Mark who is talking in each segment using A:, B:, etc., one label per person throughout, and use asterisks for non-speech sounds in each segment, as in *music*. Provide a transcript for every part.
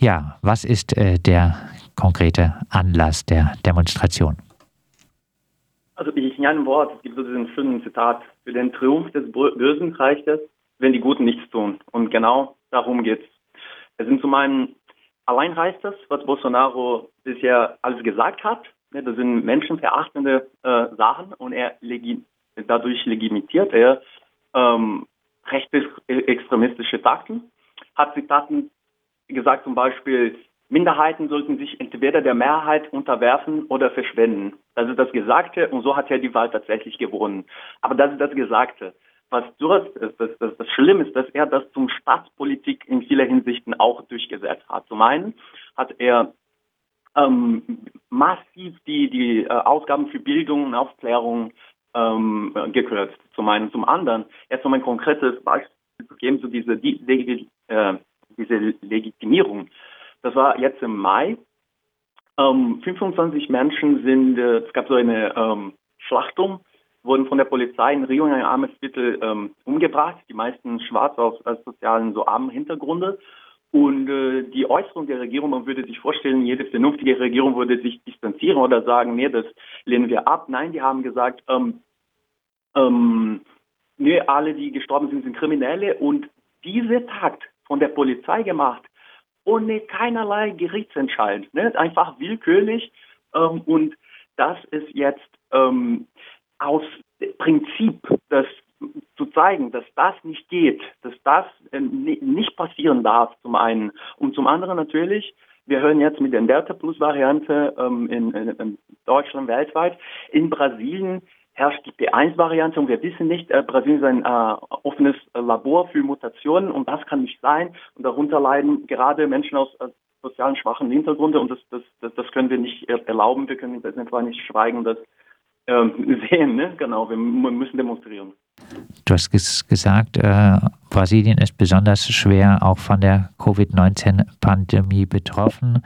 A: Ja, was ist äh, der konkrete Anlass der Demonstration?
B: Also ich in einem Wort, es gibt so diesen schönen Zitat, für den Triumph des Bösen reicht es, wenn die Guten nichts tun. Und genau darum geht es. Es sind zum einen, allein reicht das, was Bolsonaro bisher alles gesagt hat. Das sind menschenverachtende äh, Sachen und er legi dadurch legitimiert er ähm, rechtsextremistische Takten. Hat Zitaten gesagt zum Beispiel, Minderheiten sollten sich entweder der Mehrheit unterwerfen oder verschwenden. Das ist das Gesagte und so hat er die Wahl tatsächlich gewonnen. Aber das ist das Gesagte. Was dort ist, das, das, das Schlimme ist, dass er das zum Staatspolitik in vieler Hinsichten auch durchgesetzt hat. Zum einen hat er ähm, massiv die, die äh, Ausgaben für Bildung und Aufklärung ähm, gekürzt. Zum einen. Zum anderen, jetzt um ein konkretes Beispiel zu geben, so diese, die, die, äh, diese Legitimierung das war jetzt im Mai. Ähm, 25 Menschen sind, äh, es gab so eine ähm, Schlachtung, wurden von der Polizei in Rio in ein armes Viertel ähm, umgebracht, die meisten schwarz aus, aus sozialen, so armen Hintergründe. Und äh, die Äußerung der Regierung, man würde sich vorstellen, jede vernünftige Regierung würde sich distanzieren oder sagen, nee, das lehnen wir ab. Nein, die haben gesagt, ähm, ähm, nee, alle, die gestorben sind, sind Kriminelle. Und diese Takt von der Polizei gemacht, ohne keinerlei Gerichtsentscheid, ne? einfach willkürlich. Ähm, und das ist jetzt ähm, aus Prinzip, das zu zeigen, dass das nicht geht, dass das äh, nicht passieren darf, zum einen. Und zum anderen natürlich, wir hören jetzt mit der Delta Plus Variante ähm, in, in, in Deutschland weltweit, in Brasilien herrscht die P1-Variante und wir wissen nicht, äh, Brasilien ist ein äh, offenes äh, Labor für Mutationen und das kann nicht sein und darunter leiden gerade Menschen aus äh, sozialen schwachen Hintergründen und das, das, das, das können wir nicht erlauben, wir können einfach nicht schweigen, das ähm, *laughs* sehen, ne? genau, wir müssen demonstrieren.
A: Du hast gesagt, äh, Brasilien ist besonders schwer auch von der Covid-19-Pandemie betroffen.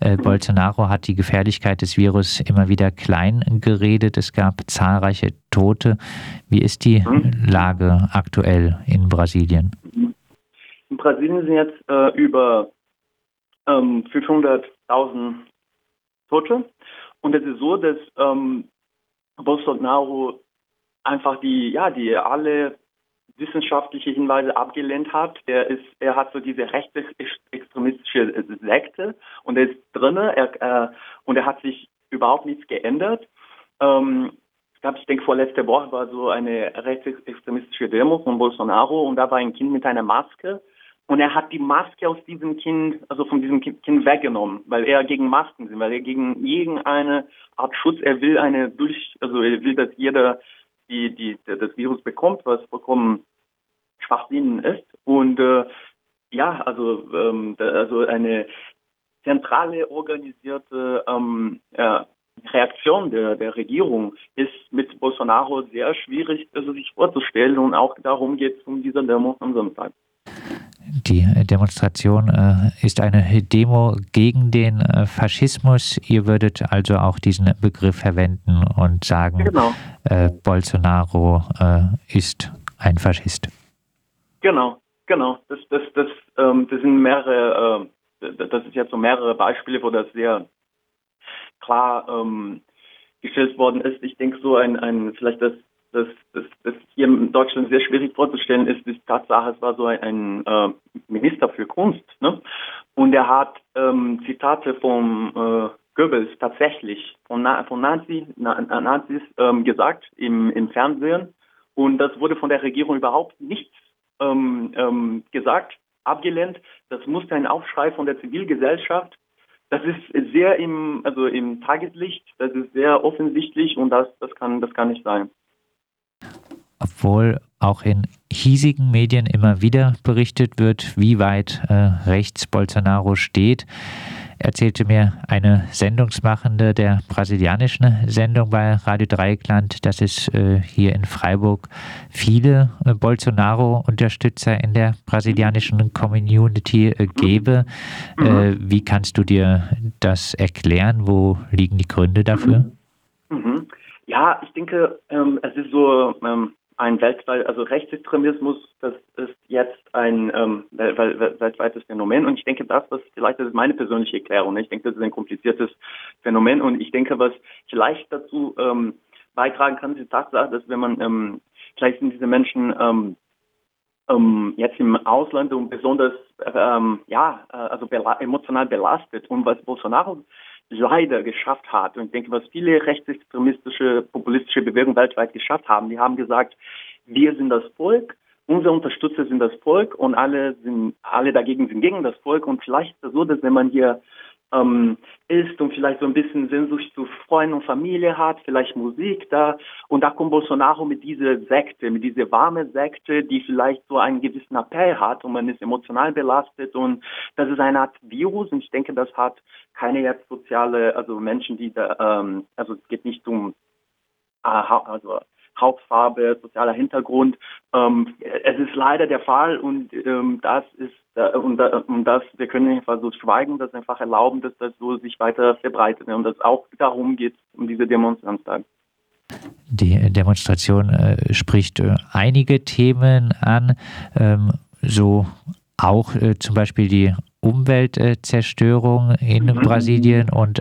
A: Äh, Bolsonaro hat die Gefährlichkeit des Virus immer wieder klein geredet. Es gab zahlreiche Tote. Wie ist die mhm. Lage aktuell in Brasilien?
B: In Brasilien sind jetzt äh, über ähm, 500.000 Tote. Und es ist so, dass ähm, Bolsonaro einfach die, ja, die alle wissenschaftliche Hinweise abgelehnt hat. Er ist, er hat so diese rechtsextremistische Sekte und er ist drinne, er, äh, und er hat sich überhaupt nichts geändert. Ähm, glaube, ich denke, vorletzte Woche war so eine rechtsextremistische Demo von Bolsonaro und da war ein Kind mit einer Maske und er hat die Maske aus diesem Kind, also von diesem Kind weggenommen, weil er gegen Masken sind, weil er gegen irgendeine Art Schutz, er will eine durch, also er will, dass jeder die, die, das Virus bekommt, was vollkommen Schwachsinn ist. Und äh, ja, also, ähm, also eine zentrale organisierte ähm, ja, Reaktion der, der Regierung ist mit Bolsonaro sehr schwierig also sich vorzustellen und auch darum geht es um diese Demo am Sonntag.
A: Die Demonstration äh, ist eine Demo gegen den äh, Faschismus. Ihr würdet also auch diesen Begriff verwenden und sagen, genau. äh, Bolsonaro äh, ist ein Faschist.
B: Genau, genau. Das, das, das, ähm, das sind mehrere, äh, das ist jetzt so mehrere Beispiele, wo das sehr klar ähm, gestellt worden ist. Ich denke so ein, ein vielleicht das das, das, das hier in Deutschland sehr schwierig vorzustellen ist, die Tatsache, es war so ein, ein äh, Minister für Kunst, ne? Und er hat ähm, Zitate vom äh, Goebbels tatsächlich von, Na von Nazi, Na Nazis ähm, gesagt im, im Fernsehen. Und das wurde von der Regierung überhaupt nichts ähm, ähm, gesagt, abgelehnt. Das musste ein Aufschrei von der Zivilgesellschaft. Das ist sehr im, also im Tageslicht, das ist sehr offensichtlich und das, das kann, das kann nicht sein
A: obwohl auch in hiesigen Medien immer wieder berichtet wird, wie weit äh, rechts Bolsonaro steht, erzählte mir eine Sendungsmachende der brasilianischen Sendung bei Radio Dreieckland, dass es äh, hier in Freiburg viele äh, Bolsonaro-Unterstützer in der brasilianischen Community äh, gäbe. Mhm. Wie kannst du dir das erklären? Wo liegen die Gründe dafür?
B: Mhm. Ja, ich denke, ähm, es ist so, ähm, ein weltweit, also Rechtsextremismus, das ist jetzt ein ähm, weltweites Phänomen. Und ich denke, das, was vielleicht, das ist meine persönliche Erklärung. Ne? Ich denke, das ist ein kompliziertes Phänomen. Und ich denke, was vielleicht dazu ähm, beitragen kann, ist die Tatsache, dass wenn man, ähm, vielleicht sind diese Menschen ähm, ähm, jetzt im Ausland und besonders, ähm, ja, äh, also bela emotional belastet. Und was Bolsonaro leider geschafft hat. Und ich denke, was viele rechtsextremistische, populistische Bewegungen weltweit geschafft haben, die haben gesagt, wir sind das Volk, unsere Unterstützer sind das Volk und alle sind, alle dagegen sind gegen das Volk. Und vielleicht ist es so, dass wenn man hier ähm, ist und vielleicht so ein bisschen Sehnsucht zu Freunden und Familie hat, vielleicht Musik da. Und da kommt Bolsonaro mit dieser Sekte, mit dieser warme Sekte, die vielleicht so einen gewissen Appell hat und man ist emotional belastet und das ist eine Art Virus und ich denke, das hat keine jetzt soziale, also Menschen, die da, ähm, also es geht nicht um äh, also Hauptfarbe, sozialer Hintergrund. Ähm, es ist leider der Fall und ähm, das ist äh, und, äh, und das, wir können einfach so schweigen, das einfach erlauben, dass das so sich weiter verbreitet und dass auch darum geht um diese Demonstranten.
A: Die Demonstration äh, spricht äh, einige Themen an, ähm, so auch äh, zum Beispiel die Umweltzerstörung in mhm. Brasilien und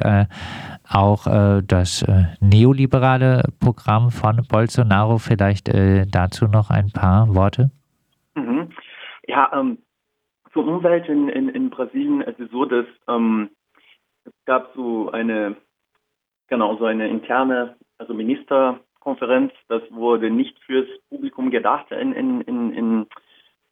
A: auch äh, das äh, neoliberale Programm von Bolsonaro. Vielleicht äh, dazu noch ein paar Worte.
B: Mhm. Ja, ähm, zur Umwelt in, in, in Brasilien es ist so, dass ähm, es gab so eine genau so eine interne also Ministerkonferenz. Das wurde nicht fürs Publikum gedacht in in in in,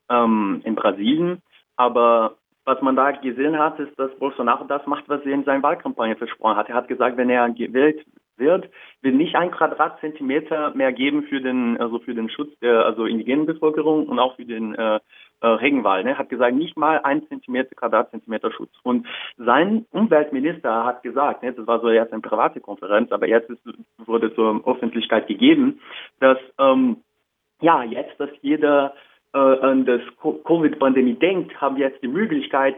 B: ähm, in Brasilien, aber was man da gesehen hat, ist, dass Bolsonaro das macht, was er in seiner Wahlkampagne versprochen hat. Er hat gesagt, wenn er gewählt wird, will nicht ein Quadratzentimeter mehr geben für den, also für den Schutz der also indigenen Bevölkerung und auch für den äh, äh, Regenwald. Ne? Hat gesagt, nicht mal ein Zentimeter Quadratzentimeter Schutz. Und sein Umweltminister hat gesagt, ne, das war so jetzt eine private Konferenz, aber jetzt ist, wurde zur Öffentlichkeit gegeben, dass ähm, ja jetzt, dass jeder äh, an das Covid-Pandemie denkt, haben wir jetzt die Möglichkeit,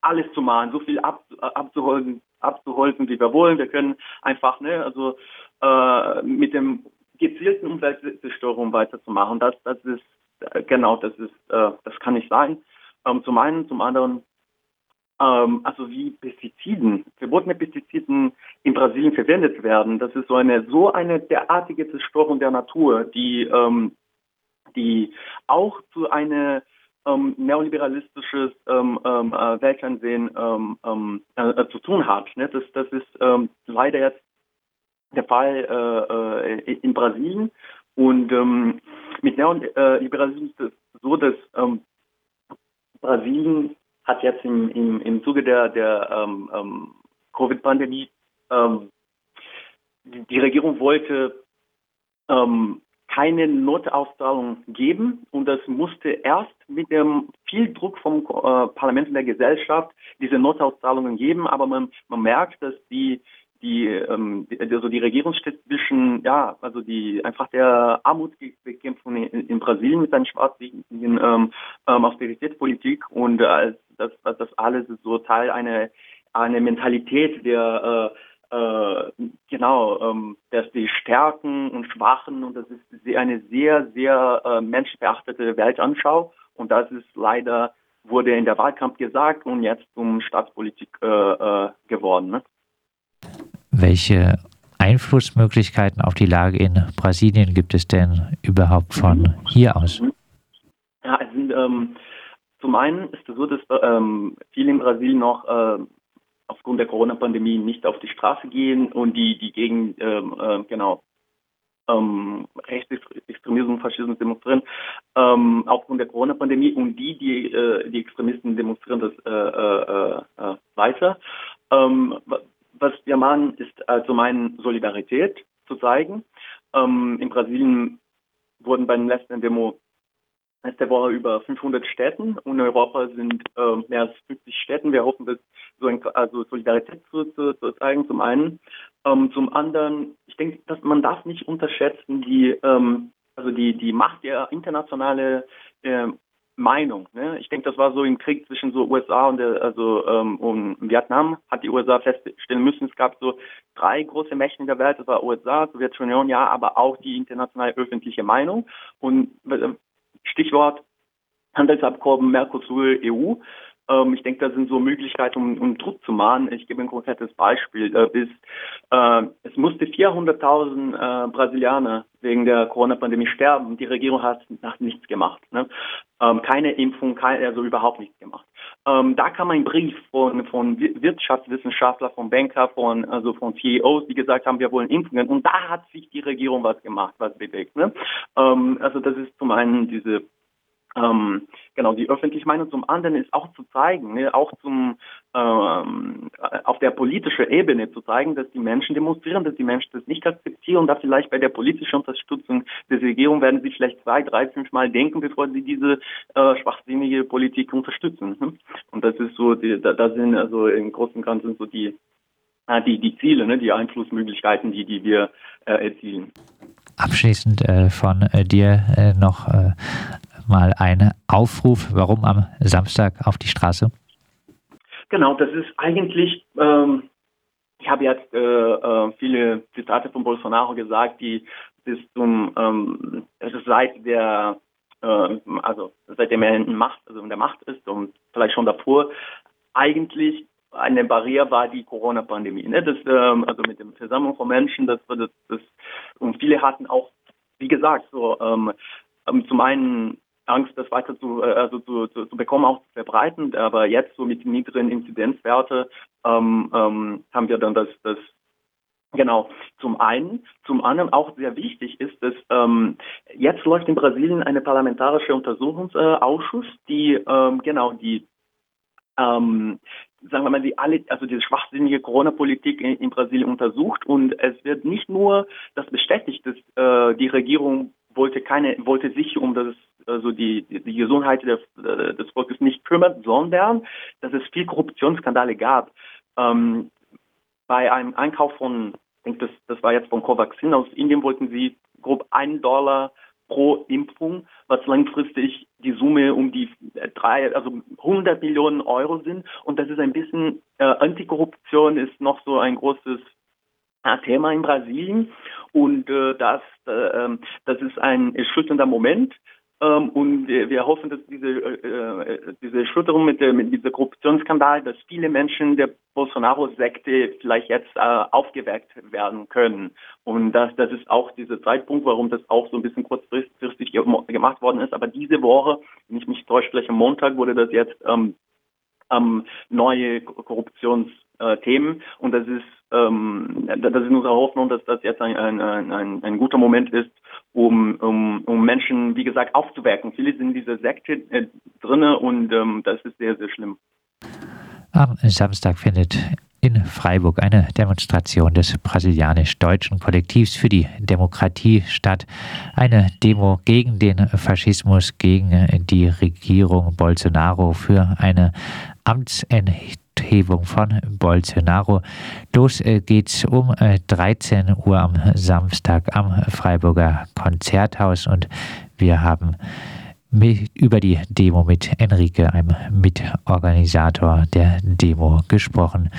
B: alles zu machen, so viel ab, abzuholzen, abzuholzen, wie wir wollen. Wir können einfach, ne, also äh, mit dem gezielten Umweltzerstörung weiterzumachen. Das, das ist äh, genau, das ist, äh, das kann nicht sein. Ähm, zum einen, zum anderen, ähm, also wie Pestiziden, verbotene Pestiziden in Brasilien verwendet werden. Das ist so eine so eine derartige Zerstörung der Natur, die ähm, die auch zu einer ähm, neoliberalistisches ähm, ähm, äh, Weltansehen ähm, ähm, äh, zu tun hat. Ne? Das, das ist ähm, leider jetzt der Fall äh, äh, in Brasilien. Und ähm, mit Neoliberalismus ist es so, dass ähm, Brasilien hat jetzt im, im, im Zuge der, der ähm, ähm, Covid-Pandemie ähm, die, die Regierung wollte ähm, keine Notauszahlung geben. Und das musste erst mit dem viel Druck vom äh, Parlament und der Gesellschaft diese Notauszahlungen geben, aber man, man merkt, dass die die, ähm, die, also die Regierungsstädtischen, ja, also die einfach der Armutsbekämpfung in, in Brasilien mit einer schwarzen ähm, ähm, Austeritätspolitik. Und äh, das, das alles ist so Teil einer eine Mentalität der äh, genau, ähm, dass die Stärken und Schwachen und das ist eine sehr, sehr äh, menschenverachtete Weltanschau und das ist leider wurde in der Wahlkampf gesagt und jetzt zum Staatspolitik äh, äh, geworden. Ne?
A: Welche Einflussmöglichkeiten auf die Lage in Brasilien gibt es denn überhaupt von hier aus? Mhm.
B: Ja, sind, ähm, zum einen ist es so, dass ähm, viele in Brasilien noch äh, aufgrund der Corona-Pandemie nicht auf die Straße gehen und die, die gegen, ähm, äh, genau, ähm, Rechtsextremismus und Faschismus demonstrieren, ähm, aufgrund der Corona-Pandemie und die, die, äh, die Extremisten demonstrieren das äh, äh, äh, weiter. Ähm, was wir machen, ist also meine Solidarität zu zeigen. Ähm, in Brasilien wurden bei den letzten Demo letzte Woche über 500 Städten und in Europa sind äh, mehr als 50 Städten. Wir hoffen, dass so ein, also Solidarität zu, zu, zu zeigen, zum einen. Ähm, zum anderen, ich denke, dass man darf nicht unterschätzen, die, ähm, also die, die Macht der internationale äh, Meinung. Ne? Ich denke, das war so im Krieg zwischen so USA und, der, also, ähm, und Vietnam, hat die USA feststellen müssen, es gab so drei große Mächte in der Welt, das war USA, Sowjetunion, ja, aber auch die internationale öffentliche Meinung. Und äh, Stichwort Handelsabkommen Mercosur EU. Ähm, ich denke, da sind so Möglichkeiten, um, um Druck zu machen. Ich gebe ein konkretes Beispiel. Äh, bis, äh, es musste 400.000 äh, Brasilianer wegen der Corona-Pandemie sterben. Die Regierung hat, hat nichts gemacht. Ne? Ähm, keine Impfung, kein, also überhaupt nichts gemacht. Ähm, da kam ein Brief von, von Wirtschaftswissenschaftler, von Banker, von, also von CEOs, die gesagt haben, wir wollen Impfungen. Und da hat sich die Regierung was gemacht, was bewegt. Ne? Ähm, also das ist zum einen diese ähm, genau, die öffentliche Meinung zum anderen ist auch zu zeigen, ne, auch zum ähm, auf der politischen Ebene zu zeigen, dass die Menschen demonstrieren, dass die Menschen das nicht akzeptieren, dass vielleicht bei der politischen Unterstützung der Regierung werden sie vielleicht zwei, drei, fünf Mal denken, bevor sie diese äh, schwachsinnige Politik unterstützen. Ne? Und das ist so, die, da, da sind also im Großen und Ganzen so die äh, die, die Ziele, ne, die Einflussmöglichkeiten, die, die wir äh, erzielen.
A: Abschließend äh, von äh, dir äh, noch äh, mal ein Aufruf, warum am Samstag auf die Straße?
B: Genau, das ist eigentlich, ähm, ich habe jetzt äh, äh, viele Zitate von Bolsonaro gesagt, die bis zum, ähm, seit der, äh, also seitdem er in Macht, also in der Macht ist und vielleicht schon davor, eigentlich eine Barriere war die Corona-Pandemie. Ne? Das, ähm, also mit dem Versammlung von Menschen, das, das, das und viele hatten auch, wie gesagt, so ähm, ähm zum einen Angst, das weiter zu, äh, also zu, zu, zu bekommen, auch zu verbreiten. Aber jetzt so mit niedrigen Inzidenzwerte ähm, ähm, haben wir dann das, das Genau, zum einen. Zum anderen auch sehr wichtig ist, dass ähm, jetzt läuft in Brasilien eine parlamentarische Untersuchungsausschuss, die ähm, genau die ähm, sagen wir mal, die alle, also diese schwachsinnige Corona-Politik in, in, Brasilien untersucht und es wird nicht nur das bestätigt, dass äh, die Regierung wollte keine, wollte sich um das also die, die Gesundheit des, äh, des Volkes nicht kümmert, sondern dass es viel Korruptionsskandale gab. Ähm, bei einem Einkauf von, ich denke, das, das war jetzt von Covaxin aus Indien, wollten sie grob einen Dollar pro Impfung, was langfristig die Summe um die drei, also 100 Millionen Euro sind. Und das ist ein bisschen, äh, Antikorruption ist noch so ein großes äh, Thema in Brasilien. Und äh, das, äh, ähm, das ist ein erschütternder Moment. Ähm, und wir hoffen, dass diese, äh, äh, diese Schütterung mit, mit diesem Korruptionsskandal, dass viele Menschen der Bolsonaro-Sekte vielleicht jetzt äh, aufgeweckt werden können. Und das, das ist auch dieser Zeitpunkt, warum das auch so ein bisschen kurzfristig gemacht worden ist. Aber diese Woche, wenn ich mich täusche, vielleicht am Montag wurde das jetzt ähm, ähm, neue Korruptionsthemen. und das ist ähm, das ist unsere Hoffnung, dass das jetzt ein, ein, ein, ein guter Moment ist, um, um, um Menschen, wie gesagt, aufzuwecken. Viele sind in dieser Sekte äh, drinne und ähm, das ist sehr, sehr schlimm.
A: Am Samstag findet in Freiburg eine Demonstration des brasilianisch-deutschen Kollektivs für die Demokratie statt. Eine Demo gegen den Faschismus, gegen die Regierung Bolsonaro für eine Amtsenthebung von Bolsonaro. Los äh, geht's um 13 äh, Uhr am Samstag am Freiburger Konzerthaus und wir haben über die Demo mit Enrique, einem Mitorganisator der Demo, gesprochen.